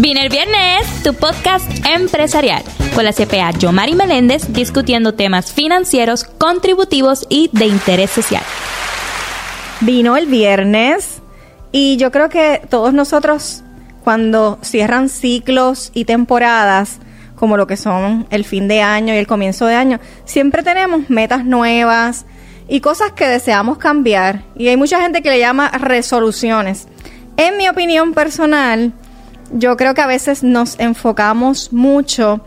Vine el viernes, tu podcast empresarial, con la CPA Yomari Meléndez discutiendo temas financieros, contributivos y de interés social. Vino el viernes y yo creo que todos nosotros cuando cierran ciclos y temporadas, como lo que son el fin de año y el comienzo de año, siempre tenemos metas nuevas y cosas que deseamos cambiar. Y hay mucha gente que le llama resoluciones. En mi opinión personal, yo creo que a veces nos enfocamos mucho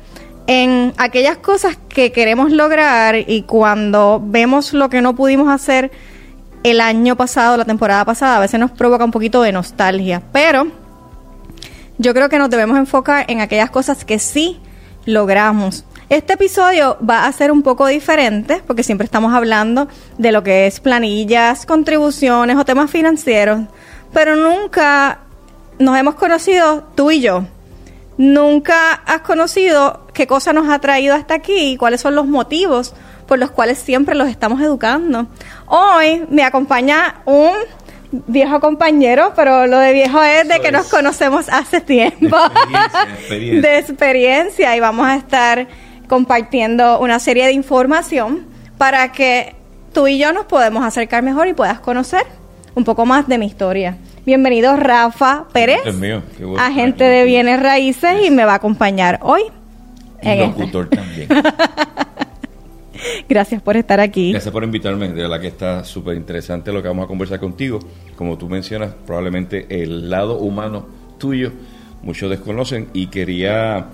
en aquellas cosas que queremos lograr y cuando vemos lo que no pudimos hacer el año pasado, la temporada pasada, a veces nos provoca un poquito de nostalgia. Pero yo creo que nos debemos enfocar en aquellas cosas que sí logramos. Este episodio va a ser un poco diferente porque siempre estamos hablando de lo que es planillas, contribuciones o temas financieros, pero nunca nos hemos conocido tú y yo. Nunca has conocido qué cosa nos ha traído hasta aquí y cuáles son los motivos por los cuales siempre los estamos educando. Hoy me acompaña un viejo compañero, pero lo de viejo es de que nos conocemos hace tiempo. De experiencia. Y vamos a estar compartiendo una serie de información para que tú y yo nos podemos acercar mejor y puedas conocer un poco más de mi historia. Bienvenido Rafa Pérez, agente de bienes raíces y me va a acompañar hoy. Y este. locutor también. Gracias por estar aquí. Gracias por invitarme, de verdad que está súper interesante lo que vamos a conversar contigo. Como tú mencionas, probablemente el lado humano tuyo muchos desconocen y quería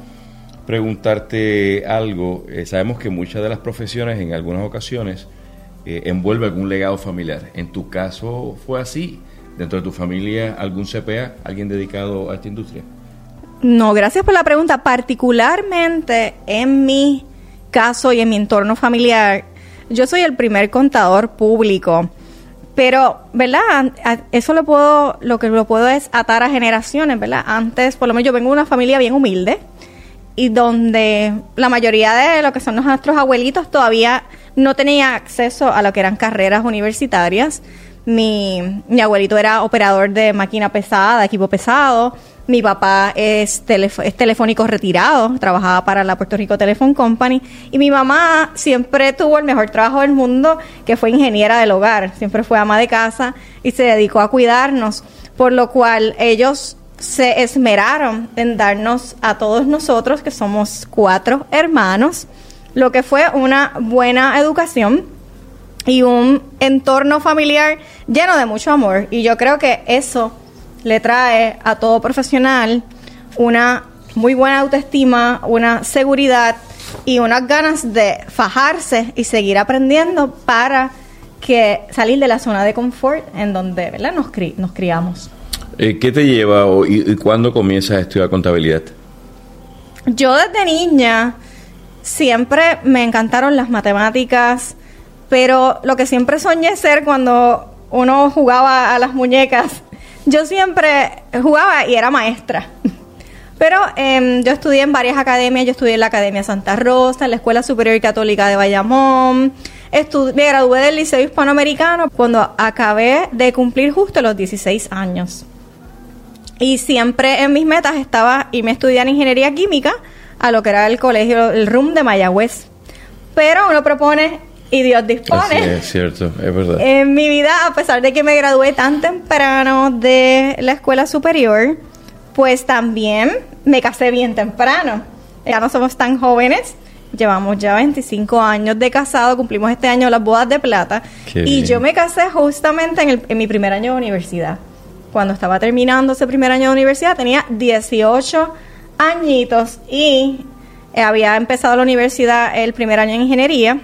preguntarte algo. Eh, sabemos que muchas de las profesiones en algunas ocasiones eh, envuelve algún legado familiar. En tu caso fue así dentro de tu familia algún CPA, alguien dedicado a esta industria? No, gracias por la pregunta. Particularmente en mi caso y en mi entorno familiar, yo soy el primer contador público. Pero, ¿verdad? Eso lo puedo, lo que lo puedo es atar a generaciones, ¿verdad? Antes, por lo menos yo vengo de una familia bien humilde y donde la mayoría de lo que son nuestros abuelitos todavía no tenía acceso a lo que eran carreras universitarias. Mi, mi abuelito era operador de máquina pesada, equipo pesado. Mi papá es, es telefónico retirado, trabajaba para la Puerto Rico Telephone Company. Y mi mamá siempre tuvo el mejor trabajo del mundo, que fue ingeniera del hogar. Siempre fue ama de casa y se dedicó a cuidarnos. Por lo cual ellos se esmeraron en darnos a todos nosotros, que somos cuatro hermanos, lo que fue una buena educación y un entorno familiar lleno de mucho amor. Y yo creo que eso le trae a todo profesional una muy buena autoestima, una seguridad y unas ganas de fajarse y seguir aprendiendo para que salir de la zona de confort en donde ¿verdad? Nos, nos criamos. Eh, ¿Qué te lleva y, y cuándo comienzas a estudiar contabilidad? Yo desde niña siempre me encantaron las matemáticas, pero lo que siempre soñé ser cuando uno jugaba a las muñecas, yo siempre jugaba y era maestra. Pero eh, yo estudié en varias academias, yo estudié en la Academia Santa Rosa, en la Escuela Superior Católica de Bayamón, me gradué del Liceo Hispanoamericano cuando acabé de cumplir justo los 16 años. Y siempre en mis metas estaba irme a estudiar ingeniería química a lo que era el colegio, el RUM de Mayagüez. Pero uno propone y Dios dispone. es cierto, es verdad. En mi vida, a pesar de que me gradué tan temprano de la escuela superior, pues también me casé bien temprano. Ya no somos tan jóvenes, llevamos ya 25 años de casado, cumplimos este año las bodas de plata. y yo me casé justamente en, en mi primer año de universidad. Cuando estaba terminando ese primer año de universidad, tenía 18 añitos y había empezado la universidad el primer año en ingeniería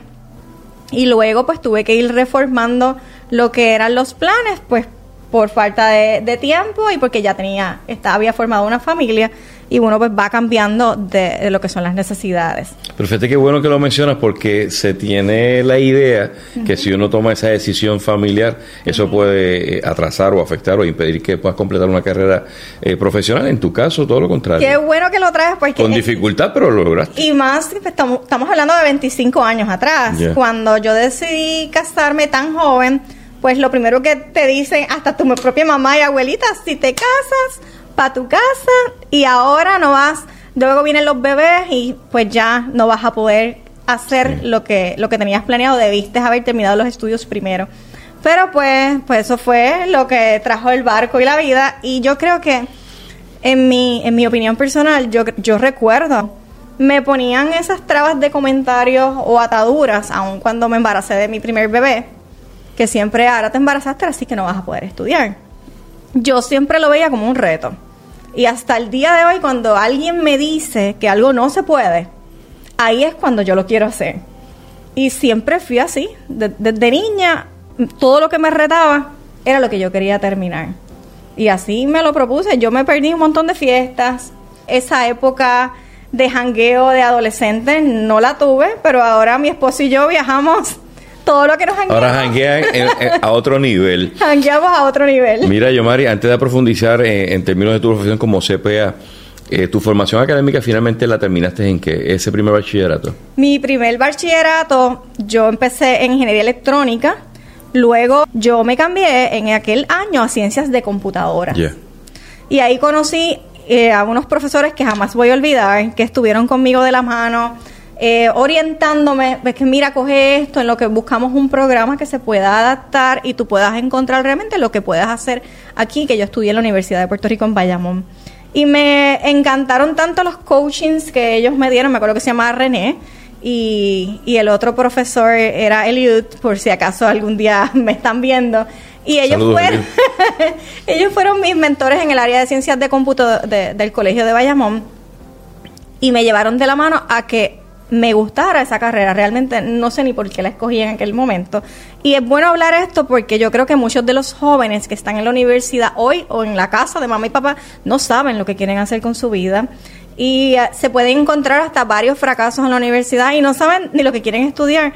y luego pues tuve que ir reformando lo que eran los planes, pues por falta de, tiempo y porque ya tenía, estaba, había formado una familia y uno pues va cambiando de, lo que son las necesidades. Pero fíjate qué bueno que lo mencionas porque se tiene la idea que si uno toma esa decisión familiar, eso puede eh, atrasar o afectar o impedir que puedas completar una carrera eh, profesional. En tu caso, todo lo contrario. Qué bueno que lo traes porque... Con dificultad, pero lo lograste. Y más, pues, estamos, estamos hablando de 25 años atrás. Cuando yo decidí casarme tan joven, pues lo primero que te dicen hasta tu propia mamá y abuelita, si te casas, para tu casa y ahora no vas, luego vienen los bebés y pues ya no vas a poder hacer lo que lo que tenías planeado, debiste haber terminado los estudios primero. Pero pues, pues eso fue lo que trajo el barco y la vida y yo creo que en mi, en mi opinión personal, yo, yo recuerdo, me ponían esas trabas de comentarios o ataduras, aun cuando me embaracé de mi primer bebé, que siempre ahora te embarazaste, así que no vas a poder estudiar. Yo siempre lo veía como un reto. Y hasta el día de hoy, cuando alguien me dice que algo no se puede, ahí es cuando yo lo quiero hacer. Y siempre fui así. Desde niña, todo lo que me retaba era lo que yo quería terminar. Y así me lo propuse. Yo me perdí un montón de fiestas. Esa época de jangueo de adolescente no la tuve, pero ahora mi esposo y yo viajamos todo lo que nos jangueamos. Ahora janguean a otro nivel. Jangueamos a otro nivel. Mira, Yomari, antes de profundizar en, términos de tu profesión como CPA, eh, ¿tu formación académica finalmente la terminaste en qué? ¿Ese primer bachillerato? Mi primer bachillerato, yo empecé en ingeniería electrónica Luego yo me cambié en aquel año a ciencias de computadora. Y ahí conocí eh, a unos profesores que jamás voy a olvidar, que estuvieron conmigo de la mano, eh, orientándome, ves que mira, coge esto, en lo que buscamos un programa que se pueda adaptar y tú puedas encontrar realmente lo que puedas hacer aquí, que yo estudié en la Universidad de Puerto Rico en Bayamón. Y me encantaron tanto los coachings que ellos me dieron, me acuerdo que se llamaba René, y, y el otro profesor era Eliud, por si acaso algún día me están viendo. Y ellos fueron, ellos fueron mis mentores en el área de ciencias de cómputo del Colegio de Bayamón y me llevaron de la mano a que me gustara esa carrera. Realmente no sé ni por qué la escogí en aquel momento. Y es bueno hablar esto porque yo creo que muchos de los jóvenes que están en la universidad hoy o en la casa de mamá y papá no saben lo que quieren hacer con su vida y eh, se pueden encontrar hasta varios fracasos en la universidad y no saben ni lo que quieren estudiar.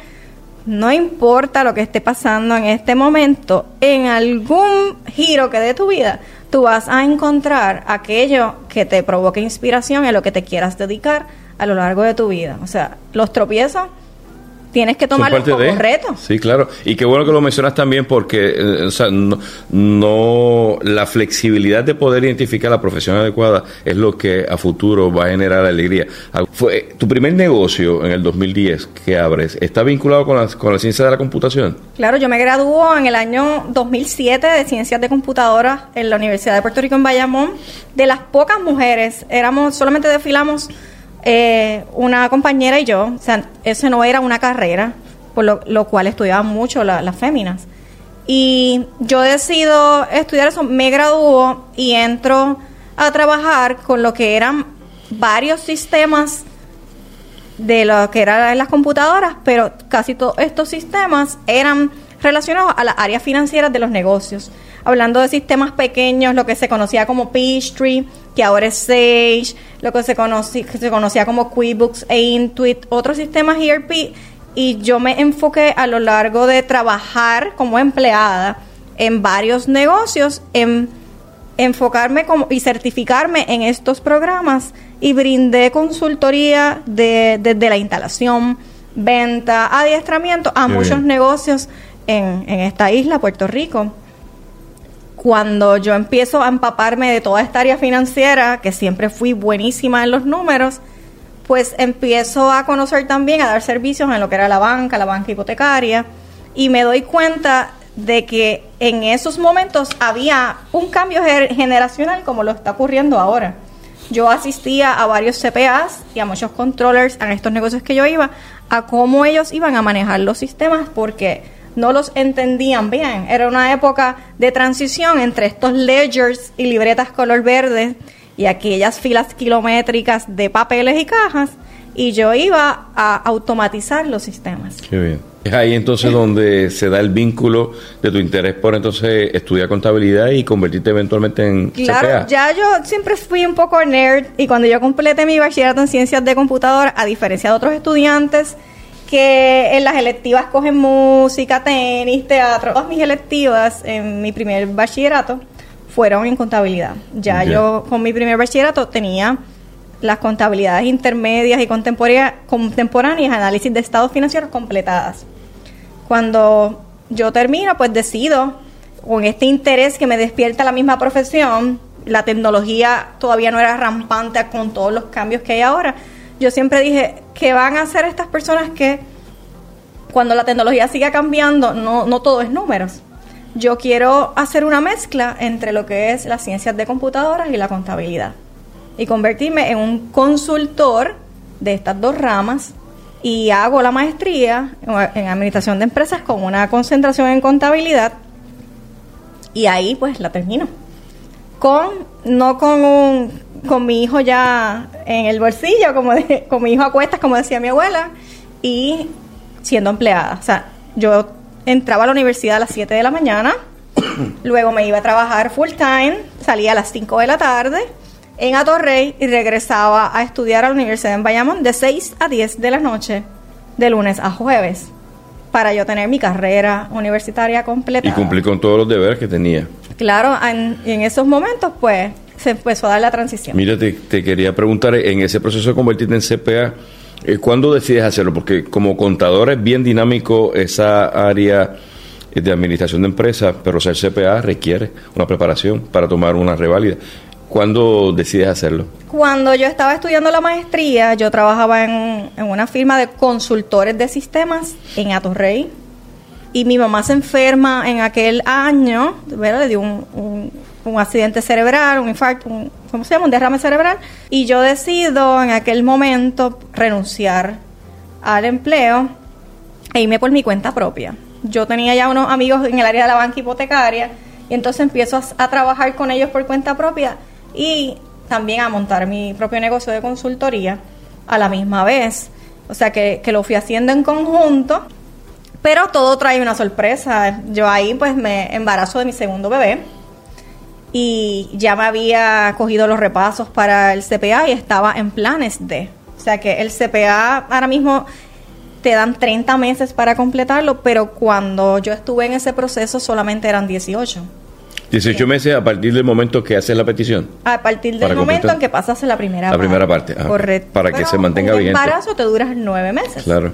No importa lo que esté pasando en este momento, en algún giro que dé tu vida, tú vas a encontrar aquello que te provoque inspiración y a lo que te quieras dedicar a lo largo de tu vida. O sea, los tropiezos tienes que tomarlo como reto. Sí, claro. Y qué bueno que lo mencionas también porque eh, o sea, no, la flexibilidad de poder identificar la profesión adecuada es lo que a futuro va a generar alegría. Ah, fue, tu primer negocio en el 2010 que abres, ¿está vinculado con la, con la ciencia de la computación? Claro, yo me graduó en el año 2007 de ciencias de computadora en la Universidad de Puerto Rico en Bayamón. De las pocas mujeres, éramos solamente desfilamos eh, una compañera y yo, o sea, eso no era una carrera, por lo, cual estudiaban mucho las féminas. Y yo decido estudiar eso, me graduó y entro a trabajar con lo que eran varios sistemas de lo que eran las computadoras, pero casi todos estos sistemas eran relacionados a las áreas financieras de los negocios. Hablando de sistemas pequeños, lo que se conocía como Peachtree, que ahora es Sage, lo que se, se conocía como QuickBooks e Intuit, otros sistemas ERP, y yo me enfoqué a lo largo de trabajar como empleada en varios negocios, en enfocarme como, y certificarme en estos programas y brindé consultoría desde de, la instalación, venta, adiestramiento a muchos negocios en, en esta isla, Puerto Rico cuando yo empiezo a empaparme de toda esta área financiera, que siempre fui buenísima en los números, pues empiezo a conocer también, a dar servicios en lo que era la banca, la banca hipotecaria, y me doy cuenta de que en esos momentos había un cambio generacional como lo está ocurriendo ahora. Yo asistía a varios CPAs y a muchos controllers en estos negocios que yo iba, a cómo ellos iban a manejar los sistemas, porque no los entendían bien. Era una época de transición entre estos ledgers y libretas color verde y aquellas filas kilométricas de papeles y cajas y yo iba a automatizar los sistemas. Qué bien. Es ahí entonces donde se da el vínculo de tu interés por entonces estudiar contabilidad y convertirte eventualmente en Claro, ya yo siempre fui un poco nerd y cuando yo completé mi bachillerato en ciencias de computadora, a diferencia de otros estudiantes, que en las electivas cogen música, tenis, teatro. Todas mis electivas en mi primer bachillerato fueron en contabilidad. Ya yo con mi primer bachillerato tenía las contabilidades intermedias y contemporáneas, análisis de estados financieros completadas. Cuando yo termino, pues decido, con este interés que me despierta la misma profesión, la tecnología todavía no era rampante con todos los cambios que hay ahora. Yo siempre dije, ¿qué van a hacer estas personas que cuando la tecnología siga cambiando, no, no todo es números? Yo quiero hacer una mezcla entre lo que es las ciencias de computadoras y la contabilidad y convertirme en un consultor de estas dos ramas y hago la maestría en administración de empresas con una concentración en contabilidad y ahí pues la termino. Con, no con un, con mi hijo ya en el bolsillo, como con mi hijo a cuestas, como decía mi abuela, y siendo empleada. O sea, yo entraba a la universidad a las 7 de la mañana, luego me iba a trabajar full time, salía a las 5 de la tarde en Atorrey y regresaba a estudiar a la Universidad en Bayamón de 6 a 10 de la noche, de lunes a jueves, para yo tener mi carrera universitaria completa. Y cumplir con todos los deberes que tenía. Claro, en, en esos momentos, pues, se empezó a dar la transición. Mira, te, quería preguntar, en ese proceso de convertirte en CPA, eh, ¿cuándo decides hacerlo? Porque como contador es bien dinámico esa área de administración de empresas, pero ser CPA requiere una preparación para tomar una reválida. ¿Cuándo decides hacerlo? Cuando yo estaba estudiando la maestría, yo trabajaba en, una firma de consultores de sistemas en Atorrey. Y mi mamá se enferma en aquel año, ¿verdad? le dio un, un, accidente cerebral, un infarto, un, ¿cómo se llama? Un derrame cerebral. Y yo decido en aquel momento renunciar al empleo e irme por mi cuenta propia. Yo tenía ya unos amigos en el área de la banca hipotecaria y entonces empiezo a trabajar con ellos por cuenta propia y también a montar mi propio negocio de consultoría a la misma vez. O sea que, lo fui haciendo en conjunto, pero todo trae una sorpresa. Yo ahí pues me embarazo de mi segundo bebé y ya me había cogido los repasos para el CPA y estaba en planes de. O sea que el CPA ahora mismo te dan 30 meses para completarlo, pero cuando yo estuve en ese proceso solamente eran 18. 18 meses a partir del momento que haces la petición. A partir del momento en que pasas la primera parte. La primera parte. Ah, Correcto. Para que se mantenga bien. El embarazo te dura nueve meses. Claro.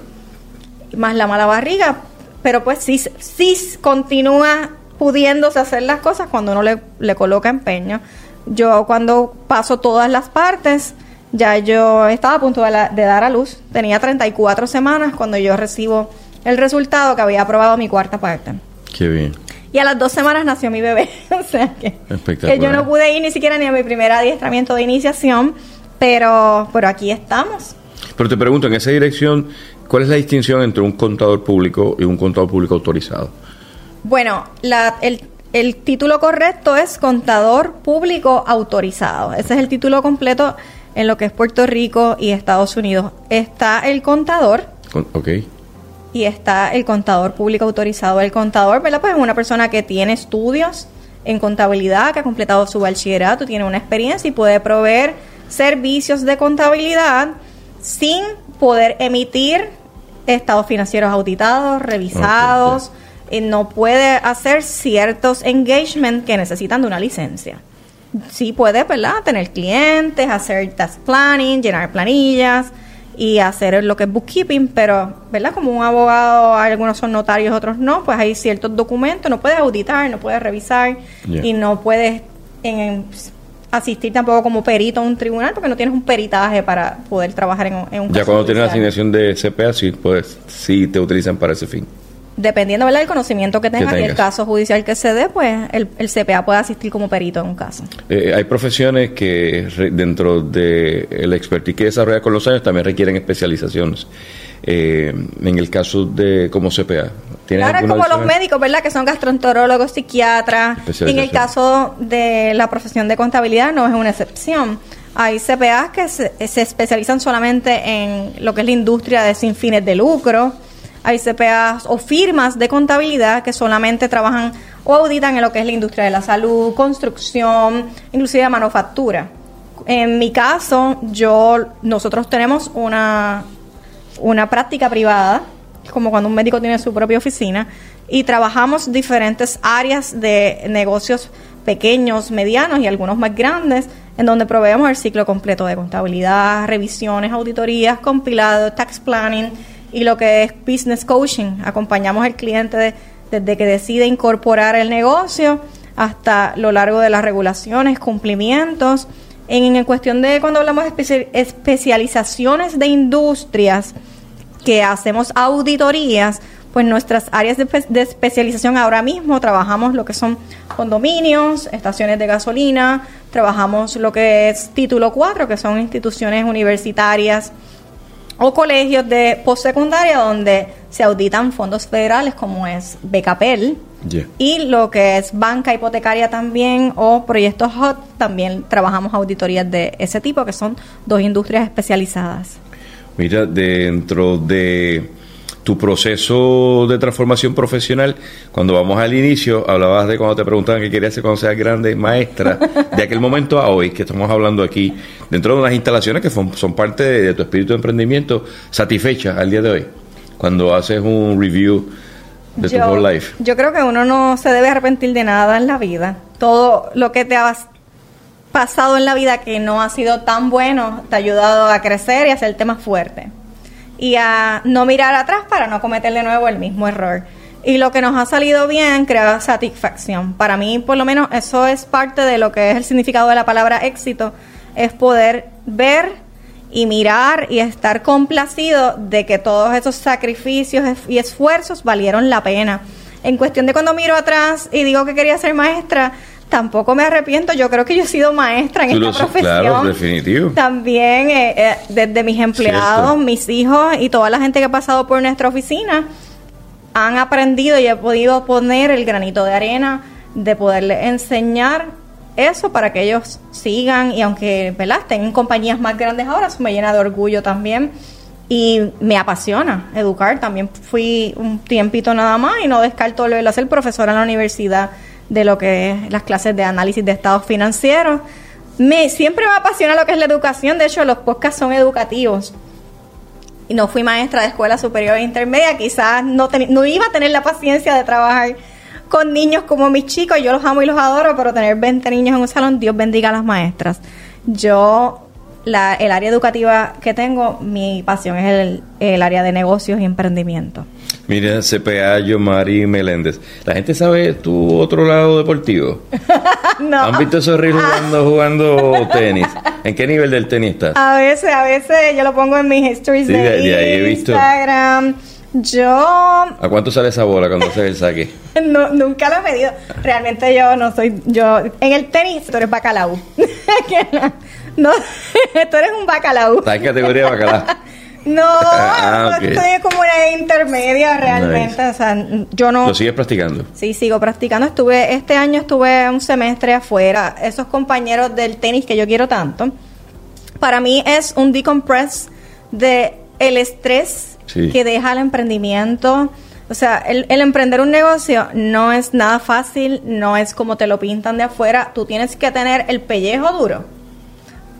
Más la mala barriga. Pero pues sí, sí continúa pudiéndose hacer las cosas cuando uno le, le coloca empeño. Yo cuando paso todas las partes, ya yo estaba a punto de, de dar a luz. Tenía 34 semanas cuando yo recibo el resultado que había aprobado mi cuarta parte. Qué bien y a las dos semanas nació mi bebé. o sea que, que, yo no pude ir ni siquiera ni a mi primer adiestramiento de iniciación, pero, pero aquí estamos. Pero te pregunto, en esa dirección, ¿cuál es la distinción entre un contador público y un contador público autorizado? Bueno, la, el, el título correcto es contador público autorizado. Ese es el título completo en lo que es Puerto Rico y Estados Unidos. Está el contador. ok y está el contador público autorizado. El contador, ¿verdad? Pues es una persona que tiene estudios en contabilidad, que ha completado su bachillerato, tiene una experiencia y puede proveer servicios de contabilidad sin poder emitir estados financieros auditados, revisados, no puede hacer ciertos engagement que necesitan de una licencia. Sí puede, ¿verdad? Tener clientes, hacer task planning, llenar planillas, y hacer lo que es bookkeeping, pero, ¿verdad? Como un abogado, algunos son notarios, otros no, pues hay ciertos documentos, no puedes auditar, no puedes revisar y no puedes asistir tampoco como perito a un tribunal porque no tienes un peritaje para poder trabajar en, en un Ya cuando tienes la asignación de CPA, sí, pues, sí te utilizan para ese fin dependiendo del conocimiento que tengas, y el caso judicial que se dé, pues el, el CPA puede asistir como perito en un caso. Eh, hay profesiones que dentro de el expertise que desarrolla con los años también requieren especializaciones. Eh, en el caso de como CPA. Claro, como los médicos, ¿verdad? Que son gastroenterólogos, psiquiatras. En el caso de la profesión de contabilidad no es una excepción. Hay CPAs que se, se especializan solamente en lo que es la industria de sin fines de lucro hay CPAs o firmas de contabilidad que solamente trabajan o auditan en lo que es la industria de la salud, construcción, inclusive manufactura. En mi caso, yo nosotros tenemos una, una práctica privada, como cuando un médico tiene su propia oficina, y trabajamos diferentes áreas de negocios pequeños, medianos y algunos más grandes, en donde proveemos el ciclo completo de contabilidad, revisiones, auditorías, compilado, tax planning, y lo que es business coaching. Acompañamos al cliente desde que decide incorporar el negocio hasta lo largo de las regulaciones, cumplimientos. En, en cuestión de cuando hablamos de especializaciones de industrias, que hacemos auditorías, pues nuestras áreas de, especialización ahora mismo trabajamos lo que son condominios, estaciones de gasolina, trabajamos lo que es título 4, que son instituciones universitarias o colegios de postsecundaria donde se auditan fondos federales como es Becapel y lo que es banca hipotecaria también o proyectos HOT, también trabajamos auditorías de ese tipo que son dos industrias especializadas. Mira, dentro de tu proceso de transformación profesional, cuando vamos al inicio, hablabas de cuando te preguntaban qué querías ser cuando seas grande, maestra, de aquel momento a hoy, que estamos hablando aquí, dentro de unas instalaciones que son, parte de, tu espíritu de emprendimiento, satisfecha al día de hoy, cuando haces un review de tu whole life. Yo creo que uno no se debe arrepentir de nada en la vida. Todo lo que te has pasado en la vida que no ha sido tan bueno te ha ayudado a crecer y a hacerte más fuerte y a no mirar atrás para no cometer de nuevo el mismo error. Y lo que nos ha salido bien crea satisfacción. Para mí, por lo menos, eso es parte de lo que es el significado de la palabra éxito, es poder ver y mirar y estar complacido de que todos esos sacrificios y esfuerzos valieron la pena. En cuestión de cuando miro atrás y digo que quería ser maestra, tampoco me arrepiento. Yo creo que yo he sido maestra en esta profesión. Claro, definitivo. También eh, eh, desde mis empleados, mis hijos y toda la gente que ha pasado por nuestra oficina han aprendido y he podido poner el granito de arena de poderle enseñar eso para que ellos sigan y aunque ¿verdad? estén en compañías más grandes ahora, eso me llena de orgullo también y me apasiona educar. También fui un tiempito nada más y no descarto lo de ser profesora en la universidad de lo que es las clases de análisis de estados financieros. Me, siempre me apasiona lo que es la educación, de hecho los podcasts son educativos. Y no fui maestra de escuela superior e intermedia, quizás no, no iba a tener la paciencia de trabajar con niños como mis chicos, yo los amo y los adoro, pero tener 20 niños en un salón, Dios bendiga a las maestras. Yo la, el área educativa que tengo, mi pasión es el, el área de negocios y emprendimiento. Mira, CPA, Mari Meléndez. ¿La gente sabe tu otro lado deportivo? no. ¿Han visto esos ríos jugando, jugando tenis? ¿En qué nivel del tenis estás? A veces, a veces yo lo pongo en mis histories de, Instagram. Yo... ¿A cuánto sale esa bola cuando haces el saque? no, nunca lo he medido. Realmente yo no soy... yo En el tenis tú eres bacalao. no, tú eres un bacalao. ¿Estás en categoría de bacalao? No, ah, estoy como una intermedia realmente. O sea, yo no. ¿Lo sigues practicando? Sí, sigo practicando. Estuve, este año estuve un semestre afuera. Esos compañeros del tenis que yo quiero tanto. Para mí es un decompress de el estrés que deja el emprendimiento. O sea, el, el, emprender un negocio no es nada fácil, no es como te lo pintan de afuera. Tú tienes que tener el pellejo duro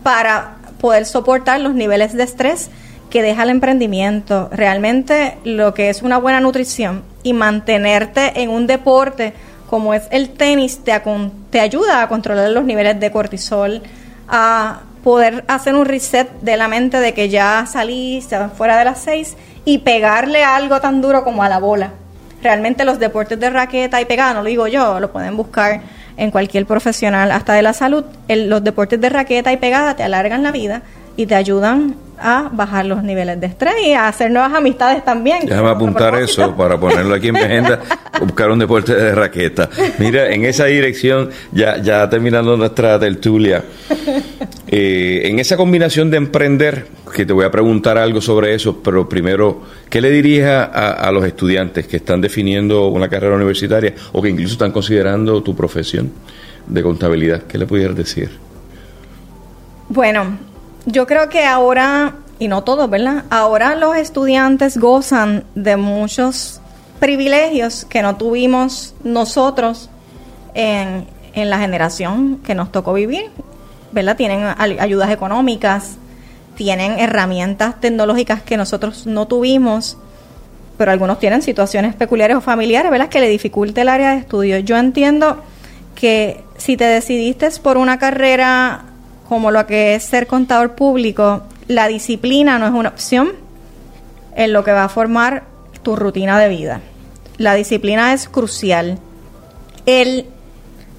para poder soportar los niveles de estrés que deja el emprendimiento, realmente lo que es una buena nutrición y mantenerte en un deporte como es el tenis te, te ayuda a controlar los niveles de cortisol, a poder hacer un reset de la mente de que ya salí, fuera de las seis y pegarle algo tan duro como a la bola. Realmente los deportes de raqueta y pegada, no lo digo yo, lo pueden buscar en cualquier profesional, hasta de la salud. los deportes de raqueta y pegada te alargan la vida y te ayudan a bajar los niveles de estrés y a hacer nuevas amistades también. Déjame apuntar eso para ponerlo aquí en mi agenda, buscar un deporte de raqueta. Mira, en esa dirección, ya, ya terminando nuestra tertulia, eh, en esa combinación de emprender, que te voy a preguntar algo sobre eso, pero primero, ¿qué le dirías a, a los estudiantes que están definiendo una carrera universitaria o que incluso están considerando tu profesión de contabilidad? ¿Qué le pudieras decir? Bueno, yo creo que ahora, y no todos, ¿verdad? Ahora los estudiantes gozan de muchos privilegios que no tuvimos nosotros en, en la generación que nos tocó vivir, ¿verdad? Tienen ayudas económicas, tienen herramientas tecnológicas que nosotros no tuvimos, pero algunos tienen situaciones peculiares o familiares, ¿verdad? Que le dificulte el área de estudio. Yo entiendo que si te decidiste por una carrera como lo que es ser contador público, la disciplina no es una opción en lo que va a formar tu rutina de vida. La disciplina es crucial. El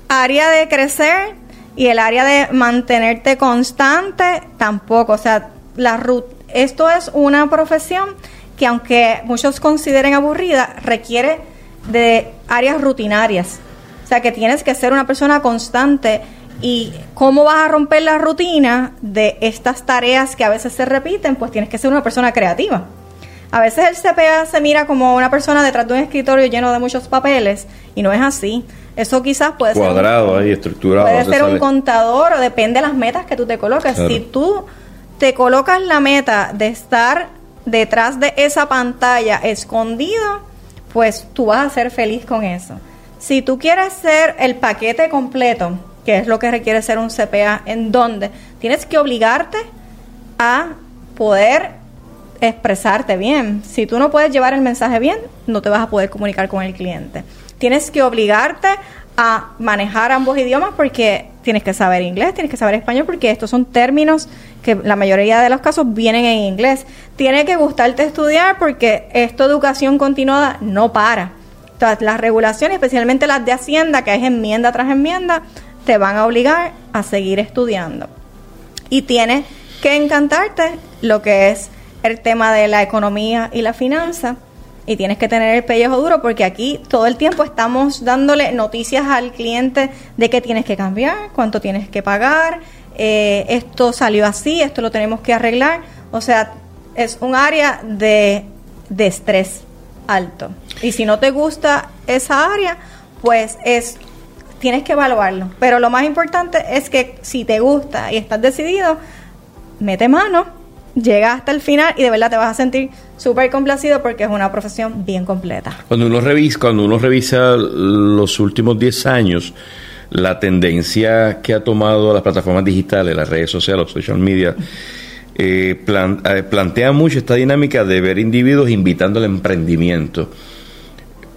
área de crecer y el área de mantenerte constante tampoco. O sea, la esto es una profesión que aunque muchos consideren aburrida, requiere de áreas rutinarias. O sea, que tienes que ser una persona constante y cómo vas a romper la rutina de estas tareas que a veces se repiten, pues tienes que ser una persona creativa. A veces el CPA se mira como una persona detrás de un escritorio lleno de muchos papeles y no es así. Eso quizás puede ser cuadrado ahí estructurado. Puede ser un contador o depende de las metas que tú te coloques. Si tú te colocas la meta de estar detrás de esa pantalla escondido, pues tú vas a ser feliz con eso. Si tú quieres ser el paquete completo, que es lo que requiere ser un CPA, en donde tienes que obligarte a poder expresarte bien. Si tú no puedes llevar el mensaje bien, no te vas a poder comunicar con el cliente. Tienes que obligarte a manejar ambos idiomas porque tienes que saber inglés, tienes que saber español porque estos son términos que la mayoría de los casos vienen en inglés. Tiene que gustarte estudiar porque esta educación continuada no para. Entonces, las regulaciones, especialmente las de Hacienda, que es enmienda tras enmienda, te van a obligar a seguir estudiando. Y tienes que encantarte lo que es el tema de la economía y la finanza y tienes que tener el pellejo duro porque aquí todo el tiempo estamos dándole noticias al cliente de qué tienes que cambiar, cuánto tienes que pagar, eh, esto salió así, esto lo tenemos que arreglar. O sea, es un área de, de estrés alto. Y si no te gusta esa área, pues es tienes que evaluarlo. Pero lo más importante es que si te gusta y estás decidido, mete mano llega hasta el final y de verdad te vas a sentir súper complacido porque es una profesión bien completa. Cuando uno revisa, cuando uno revisa los últimos 10 años, la tendencia que ha tomado las plataformas digitales, las redes sociales, los social media, eh, eh, plantea mucho esta dinámica de ver individuos invitando al emprendimiento.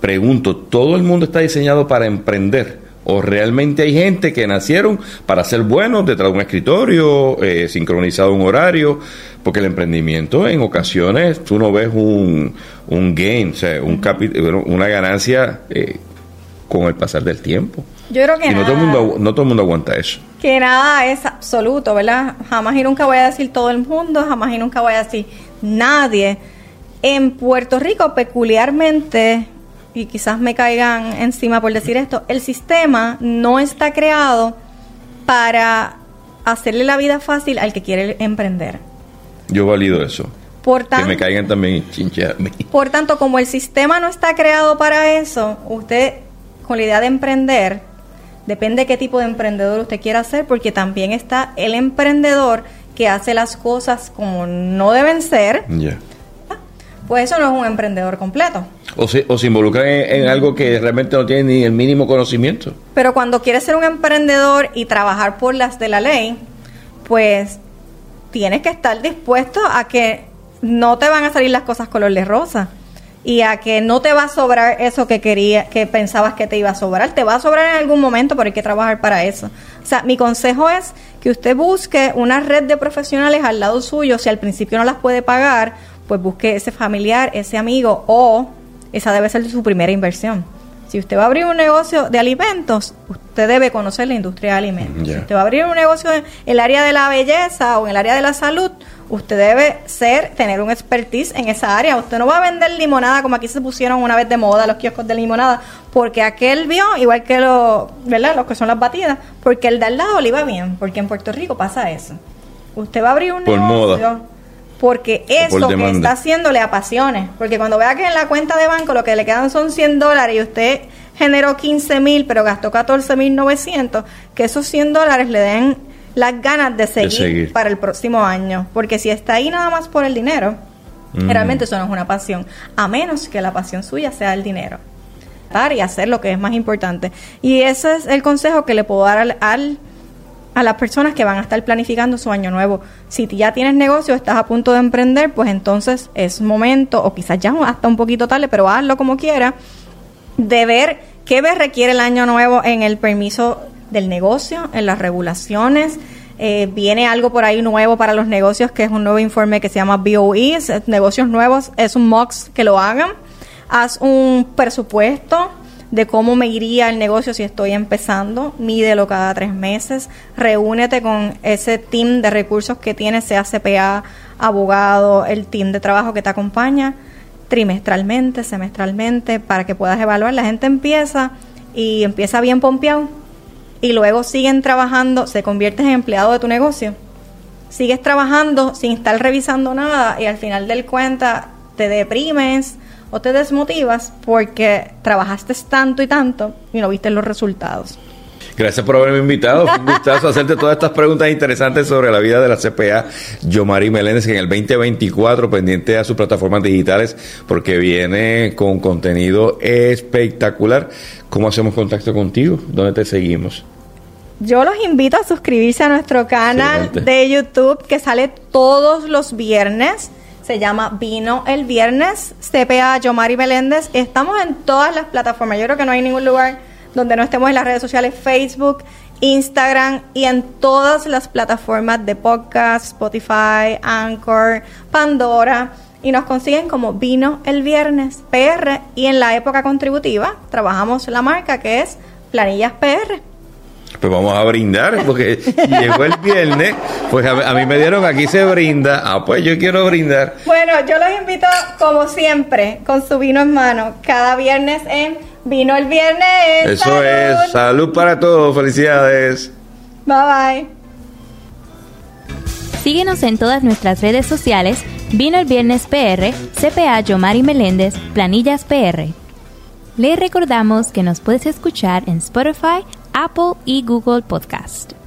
Pregunto, ¿todo el mundo está diseñado para emprender? ¿O realmente hay gente que nacieron para ser buenos detrás de un escritorio, eh, sincronizado un horario? Porque el emprendimiento en ocasiones tú no ves un, un gain, o sea, un una ganancia eh, con el pasar del tiempo. Yo creo que y no, todo el mundo, no todo el mundo aguanta eso. Que nada es absoluto, ¿verdad? Jamás y nunca voy a decir todo el mundo, jamás y nunca voy a decir nadie. En Puerto Rico, peculiarmente, y quizás me caigan encima por decir esto, el sistema no está creado para hacerle la vida fácil al que quiere emprender. Yo valido eso. Por que me caigan también. Por tanto, como el sistema no está creado para eso, usted con la idea de emprender, depende qué tipo de emprendedor usted quiera ser, porque también está el emprendedor que hace las cosas como no deben ser. Ya pues eso no es un emprendedor completo. O se, o se involucra en, algo que realmente no tiene ni el mínimo conocimiento. Pero cuando quieres ser un emprendedor y trabajar por las de la ley, pues tienes que estar dispuesto a que no te van a salir las cosas color de rosa y a que no te va a sobrar eso que quería, que pensabas que te iba a sobrar. Te va a sobrar en algún momento, pero hay que trabajar para eso. O sea, mi consejo es que usted busque una red de profesionales al lado suyo, si al principio no las puede pagar, pues busque ese familiar, ese amigo o esa debe ser su primera inversión. Si usted va a abrir un negocio de alimentos, usted debe conocer la industria de alimentos. Si usted va a abrir un negocio en el área de la belleza o en el área de la salud, usted debe ser, tener un expertise en esa área. Usted no va a vender limonada como aquí se pusieron una vez de moda los kioscos de limonada, porque aquel vio, igual que lo, ¿verdad? los que son las batidas, porque el de al lado le iba bien, porque en Puerto Rico pasa eso. Usted va a abrir un Por negocio. Moda porque eso que está haciendo le apasione. Porque cuando vea que en la cuenta de banco lo que le quedan son 100 dólares y usted generó 15 mil, pero gastó 14 mil 900, que esos 100 dólares le den las ganas de seguir, para el próximo año. Porque si está ahí nada más por el dinero, mm. realmente eso no es una pasión. A menos que la pasión suya sea el dinero. Y hacer lo que es más importante. Y ese es el consejo que le puedo dar al a las personas que van a estar planificando su año nuevo. Si ya tienes negocio, estás a punto de emprender, pues entonces es momento, o quizás ya hasta un poquito tarde, pero hazlo como quiera, de ver qué requiere el año nuevo en el permiso del negocio, en las regulaciones. Eh, viene algo por ahí nuevo para los negocios, que es un nuevo informe que se llama BOE, negocios nuevos, es un MOX que lo hagan. Haz un presupuesto de cómo me iría el negocio si estoy empezando, mídelo cada tres meses, reúnete con ese team de recursos que tiene, sea CPA, abogado, el team de trabajo que te acompaña, trimestralmente, semestralmente, para que puedas evaluar. La gente empieza y empieza bien pompeado y luego siguen trabajando, se conviertes en empleado de tu negocio. Sigues trabajando sin estar revisando nada y al final del cuenta te deprimes o te desmotivas porque trabajaste tanto y tanto y no viste los resultados. Gracias por haberme invitado. un gustazo hacerte todas estas preguntas interesantes sobre la vida de la CPA. Yomari Meléndez, en el 2024, pendiente a sus plataformas digitales, porque viene con contenido espectacular. ¿Cómo hacemos contacto contigo? ¿Dónde te seguimos? Yo los invito a suscribirse a nuestro canal de YouTube que sale todos los viernes. Se llama Vino el Viernes, CPA Yomari Meléndez. Estamos en todas las plataformas. Yo creo que no hay ningún lugar donde no estemos en las redes sociales Facebook, Instagram y en todas las plataformas de podcast, Spotify, Anchor, Pandora. Y nos consiguen como Vino el Viernes PR. Y en la época contributiva trabajamos la marca que es Planillas PR. Pues vamos a brindar, porque llegó el viernes, pues a, mí me dieron aquí se brinda, ah, pues yo quiero brindar. Bueno, yo los invito, como siempre, con su vino en mano, cada viernes en Vino el viernes. Eso es. Salud para todos. Felicidades. Bye bye. Síguenos en todas nuestras redes sociales. Vino el viernes PR, CPA Yomari Meléndez, Planillas PR. Le recordamos que nos puedes escuchar en Spotify, Apple y Google Podcast.